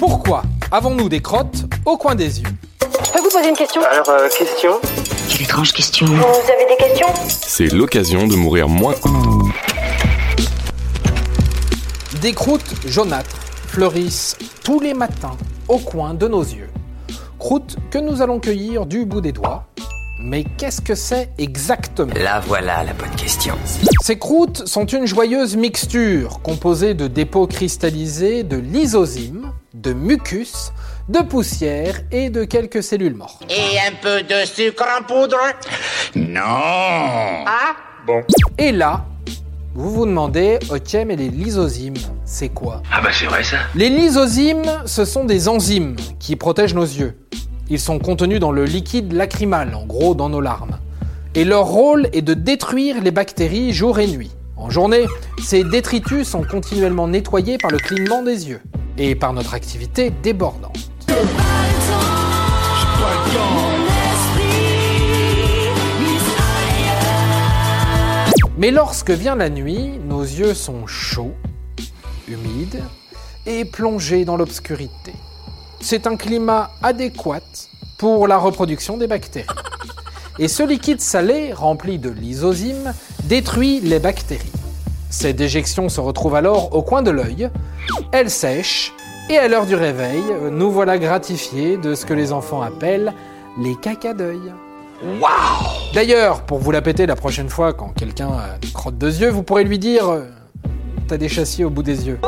Pourquoi avons-nous des crottes au coin des yeux Je peux vous poser une question Alors, euh, question Quelle étrange question. Vous avez des questions C'est l'occasion de mourir moins. Des croûtes jaunâtres fleurissent tous les matins au coin de nos yeux. Croûtes que nous allons cueillir du bout des doigts. Mais qu'est-ce que c'est exactement? Là voilà la bonne question. Ces croûtes sont une joyeuse mixture composée de dépôts cristallisés, de lysosymes, de mucus, de poussière et de quelques cellules mortes. Et un peu de sucre en poudre? Non Ah? Et là, vous vous demandez, ok, mais les lysosymes, c'est quoi? Ah bah c'est vrai ça Les lysosymes, ce sont des enzymes qui protègent nos yeux. Ils sont contenus dans le liquide lacrymal, en gros dans nos larmes. Et leur rôle est de détruire les bactéries jour et nuit. En journée, ces détritus sont continuellement nettoyés par le clignement des yeux et par notre activité débordante. Mais lorsque vient la nuit, nos yeux sont chauds, humides et plongés dans l'obscurité. C'est un climat adéquat pour la reproduction des bactéries. Et ce liquide salé, rempli de lysosymes, détruit les bactéries. Ces déjections se retrouvent alors au coin de l'œil, elles sèchent, et à l'heure du réveil, nous voilà gratifiés de ce que les enfants appellent les caca d'œil. D'ailleurs, pour vous la péter la prochaine fois quand quelqu'un une crotte de yeux, vous pourrez lui dire euh, T'as des châssis au bout des yeux.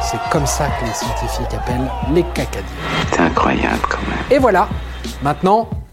C'est comme ça que les scientifiques appellent les cacadiens. C'est incroyable quand même. Et voilà, maintenant,